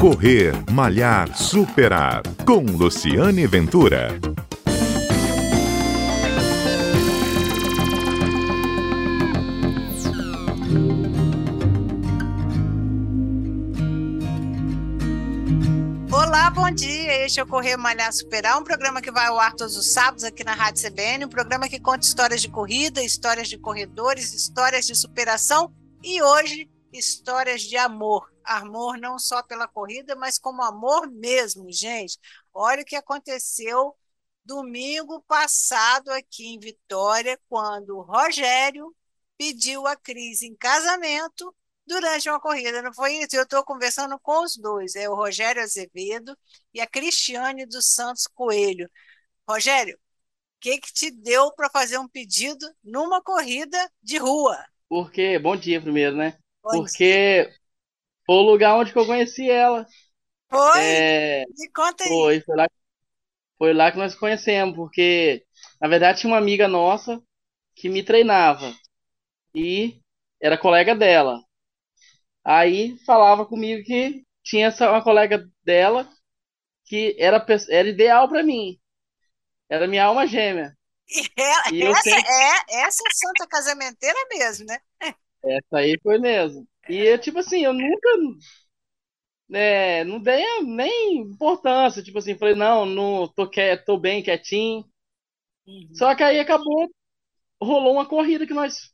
Correr, Malhar, Superar. Com Luciane Ventura. Olá, bom dia. Este é o Correr Malhar Superar, um programa que vai ao ar todos os sábados aqui na Rádio CBN, um programa que conta histórias de corrida, histórias de corredores, histórias de superação e hoje histórias de amor. Amor não só pela corrida, mas como amor mesmo, gente. Olha o que aconteceu domingo passado aqui em Vitória, quando o Rogério pediu a Cris em casamento durante uma corrida, não foi isso? Eu estou conversando com os dois, é o Rogério Azevedo e a Cristiane dos Santos Coelho. Rogério, o que, que te deu para fazer um pedido numa corrida de rua? Porque, bom dia primeiro, né? Bom Porque dia. Foi o lugar onde eu conheci ela. Foi? É... Me conta aí. Foi, foi lá, foi lá que nós conhecemos, porque, na verdade, tinha uma amiga nossa que me treinava e era colega dela. Aí falava comigo que tinha essa, uma colega dela que era, era ideal para mim. Era minha alma gêmea. É, e essa, sempre... é, essa é santa casamenteira mesmo, né? Essa aí foi mesmo. E tipo assim, eu nunca né, não dei nem importância. Tipo assim, falei, não, não tô, quieto, tô bem quietinho. Uhum. Só que aí acabou, rolou uma corrida que nós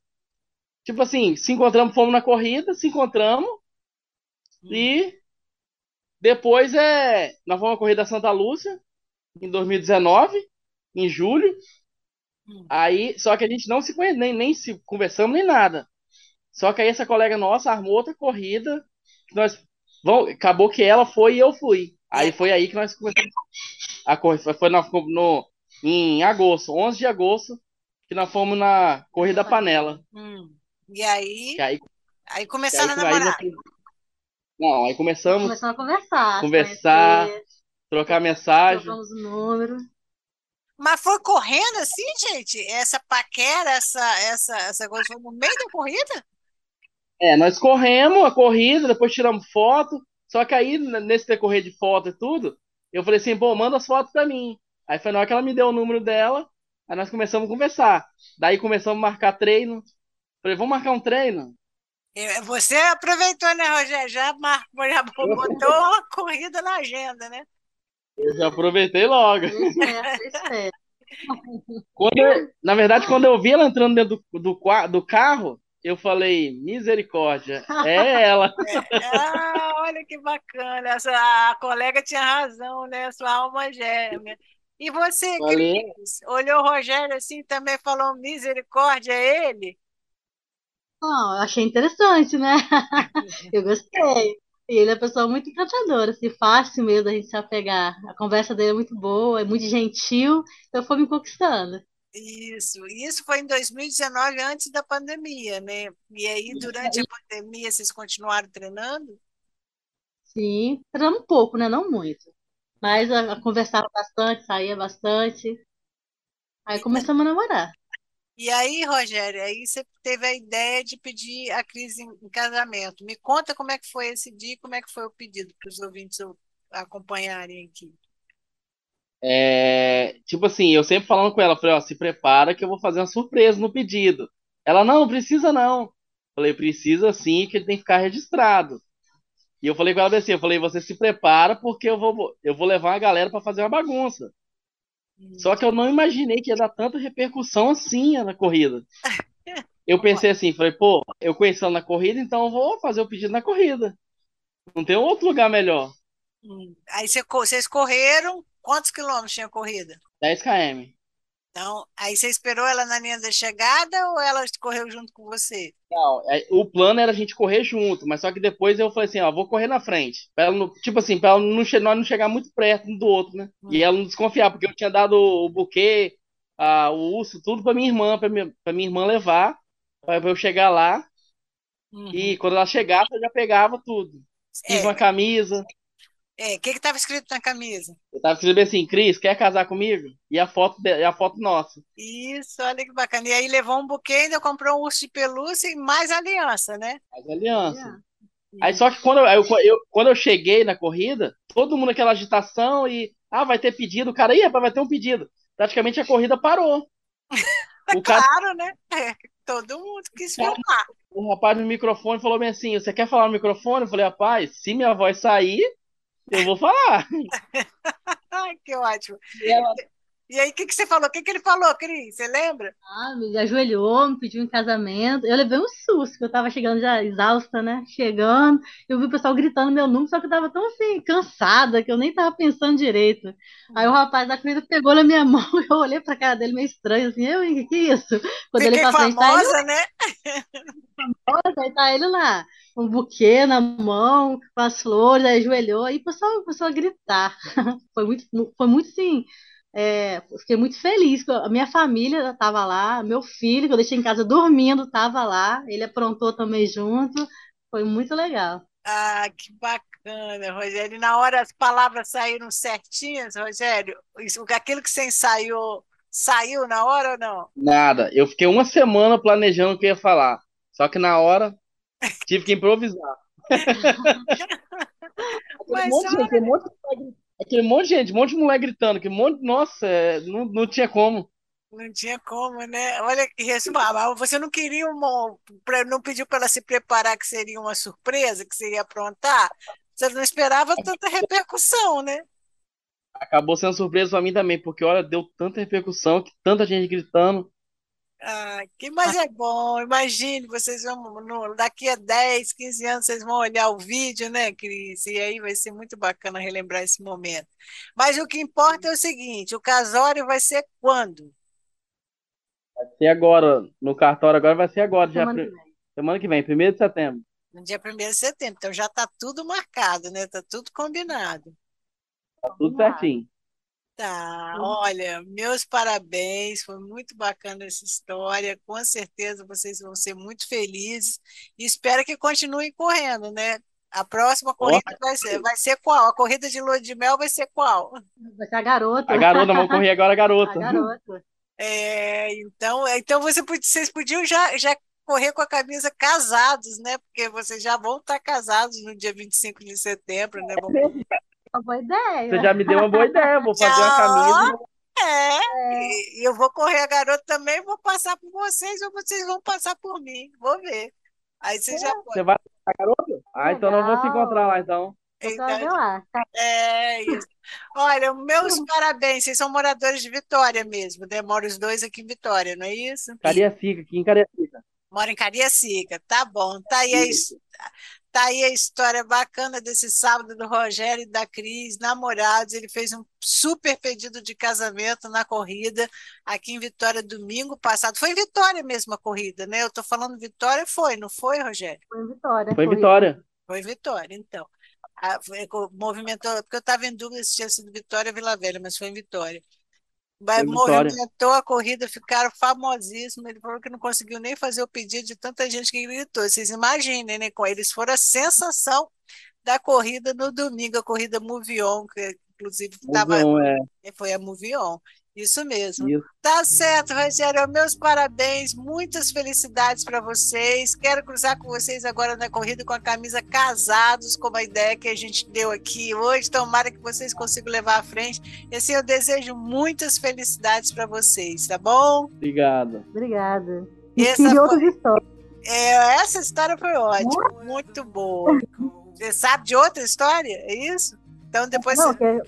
Tipo assim, se encontramos, fomos na corrida, se encontramos. Hum. E depois é. Nós fomos na corrida Santa Lúcia, em 2019, em julho. Hum. Aí, só que a gente não se conhece, nem, nem se conversamos nem nada. Só que aí essa colega nossa armou outra corrida. Que nós, vamos, acabou que ela foi e eu fui. Aí foi aí que nós começamos a corrida. Foi no, no, em agosto, 11 de agosto, que nós fomos na Corrida Panela. Hum. E aí, aí, aí começaram aí, a namorar. Aí, não, aí começamos, começamos a conversar. Conversar, conhecer, trocar mensagem. Trocamos o número. Mas foi correndo assim, gente? Essa paquera, essa, essa, essa coisa foi no meio da corrida? É, nós corremos a corrida, depois tiramos foto. Só que aí, nesse decorrer de foto e tudo, eu falei assim, pô, manda as fotos pra mim. Aí foi na hora que ela me deu o número dela, aí nós começamos a conversar. Daí começamos a marcar treino, Falei, vamos marcar um treino? Você aproveitou, né, Rogério? Já marcou, já botou uma corrida na agenda, né? Eu já aproveitei logo. quando eu, na verdade, quando eu vi ela entrando dentro do, do, do carro, eu falei, misericórdia, é ela. ah, olha que bacana. Essa, a colega tinha razão, né? Sua alma gêmea. E você, Cris, olhou o Rogério assim também falou misericórdia a ele? Não, eu achei interessante, né? Eu gostei. E ele é uma pessoa muito encantadora, assim, fácil mesmo da gente se apegar. A conversa dele é muito boa, é muito gentil, então foi me conquistando. Isso, isso foi em 2019, antes da pandemia, né? E aí, durante a pandemia, vocês continuaram treinando? Sim, treinando um pouco, né? Não muito. Mas a, a conversava bastante, saía bastante. Aí começamos a namorar. E aí, Rogério, aí você teve a ideia de pedir a Cris em, em casamento. Me conta como é que foi esse dia, como é que foi o pedido para os ouvintes acompanharem aqui. É, tipo assim, eu sempre falando com ela, falei, ó, se prepara que eu vou fazer uma surpresa no pedido. Ela, não, precisa não. Falei, precisa sim, que ele tem que ficar registrado. E eu falei com ela assim, eu falei, você se prepara porque eu vou, eu vou levar a galera para fazer uma bagunça. Só que eu não imaginei que ia dar tanta repercussão assim na corrida. Eu pensei assim, falei, pô, eu conheci ela na corrida, então eu vou fazer o pedido na corrida. Não tem outro lugar melhor. Hum. Aí vocês correram, quantos quilômetros tinha corrida? 10 km. Então, aí você esperou ela na linha da chegada ou ela correu junto com você? Não, é, o plano era a gente correr junto, mas só que depois eu falei assim, ó, vou correr na frente. Pra ela não, tipo assim, pra ela não, nós não chegar muito perto um do outro, né? Hum. E ela não desconfiar, porque eu tinha dado o buquê, a, o urso, tudo pra minha irmã, pra minha, pra minha irmã levar, pra eu chegar lá. Uhum. E quando ela chegasse, eu já pegava tudo. Fiz é. uma camisa. É, o que estava escrito na camisa? Eu estava escrito assim, Cris, quer casar comigo? E a foto, de, e a foto nossa. Isso, olha que bacana. E aí levou um buquê, ainda comprou um urso de pelúcia e mais aliança, né? Mais aliança. Aí só que quando eu, eu, quando eu cheguei na corrida, todo mundo aquela agitação e. Ah, vai ter pedido, o cara, ia, vai ter um pedido. Praticamente a corrida parou. O cara, claro, né? É, todo mundo quis filmar. O rapaz no microfone falou bem assim: Você quer falar no microfone? Eu falei, rapaz, se minha voz sair, eu vou falar. Ai, que ótimo. E ela, e aí, o que, que você falou? O que, que ele falou, Cris? Você lembra? Ah, me ajoelhou, me pediu em casamento. Eu levei um susto, que eu tava chegando já exausta, né? Chegando, eu vi o pessoal gritando meu número, só que eu tava tão assim, cansada, que eu nem tava pensando direito. Aí o rapaz da comida pegou na minha mão, eu olhei pra cara dele meio estranho, assim, eu, o que, que é isso? Quando Fiquei ele pra frente, famosa, tá ele... né? famosa, aí tá ele lá, um buquê na mão, com as flores, ajoelhou, o pessoal começou a gritar. Foi muito, foi muito, sim é, fiquei muito feliz. A minha família estava lá, meu filho, que eu deixei em casa dormindo, estava lá. Ele aprontou também junto. Foi muito legal. Ah, que bacana, Rogério. E na hora as palavras saíram certinhas, Rogério? Isso, aquilo que você ensaiou saiu na hora ou não? Nada. Eu fiquei uma semana planejando o que ia falar. Só que na hora tive que improvisar. Mas, um monte, olha... um monte de Aquele monte de gente, um monte de mulher gritando, que monte, nossa, é, não, não tinha como. Não tinha como, né? Olha, você não queria uma, não pediu para ela se preparar que seria uma surpresa, que você ia aprontar? Você não esperava tanta repercussão, né? Acabou sendo surpresa para mim também, porque olha, deu tanta repercussão, que tanta gente gritando. Ah, que mais é bom. Imagine, vocês vão, no, daqui a 10, 15 anos, vocês vão olhar o vídeo, né, Cris? E aí vai ser muito bacana relembrar esse momento. Mas o que importa é o seguinte: o casório vai ser quando? Vai ser agora. No cartório agora vai ser agora, semana, já, que, vem. semana que vem, 1 de setembro. No dia 1 de setembro. Então já está tudo marcado, né? Está tudo combinado. Está tudo certinho. Tá, olha, meus parabéns, foi muito bacana essa história. Com certeza vocês vão ser muito felizes e espero que continuem correndo, né? A próxima corrida vai ser, vai ser qual? A corrida de lua de mel vai ser qual? Vai ser a garota. A garota, vamos correr agora a garota. A garota. É, então, então você, vocês podiam já, já correr com a camisa casados, né? Porque vocês já vão estar casados no dia 25 de setembro, né? Vamos uma boa ideia. Você já me deu uma boa ideia. Vou fazer uma camisa. É, é. E eu vou correr a garota também, vou passar por vocês ou vocês vão passar por mim. Vou ver. Aí você é. já pode. Você vai a garota? Ah, então não vou se encontrar lá, então. Então, é isso. Olha, meus parabéns. Vocês são moradores de Vitória mesmo, né? Moram os dois aqui em Vitória, não é isso? Cariacica, aqui em Cariacica. Mora em Cariacica, tá bom. Tá aí Tá aí a história bacana desse sábado do Rogério e da Cris, namorados. Ele fez um super pedido de casamento na corrida aqui em Vitória domingo passado. Foi em Vitória mesmo a corrida, né? Eu tô falando Vitória, foi, não foi, Rogério? Foi em Vitória. Foi em Vitória. Foi em Vitória, então. A, movimentou, porque eu estava em dúvida se tinha sido Vitória ou Vila Velha, mas foi em Vitória movimentou a corrida, ficaram famosíssimos. Ele falou que não conseguiu nem fazer o pedido de tanta gente que gritou. Vocês imaginem, né? Com eles foram a sensação da corrida no domingo, a corrida Movion, que inclusive estava. É. Foi a Movion. Isso mesmo. Isso. Tá certo, Rogério. Meus parabéns, muitas felicidades para vocês. Quero cruzar com vocês agora na corrida com a camisa casados, como a ideia que a gente deu aqui hoje. Tomara que vocês consigam levar à frente. E assim, eu desejo muitas felicidades para vocês, tá bom? Obrigado. Obrigada. Essa, foi... é, essa história foi ótima, muito boa. Você sabe de outra história? É isso? Então depois. Não, você...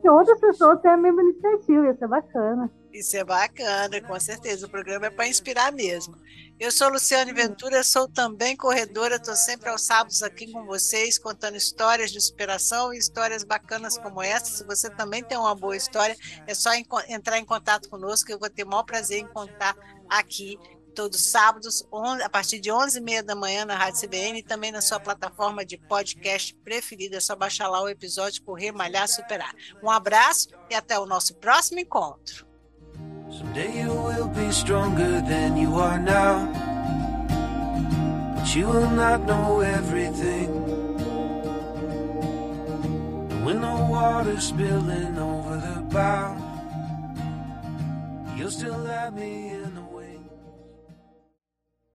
que outras pessoas tenham a mesma iniciativa, isso é bacana. Isso é bacana, com certeza. O programa é para inspirar mesmo. Eu sou Luciane Ventura, sou também corredora, estou sempre aos sábados aqui com vocês, contando histórias de superação e histórias bacanas como essa. Se você também tem uma boa história, é só entrar em contato conosco, que eu vou ter o maior prazer em contar aqui todos os sábados, a partir de 11h30 da manhã na Rádio CBN e também na sua plataforma de podcast preferida. É só baixar lá o episódio Correr, Malhar, Superar. Um abraço e até o nosso próximo encontro. You'll still have me in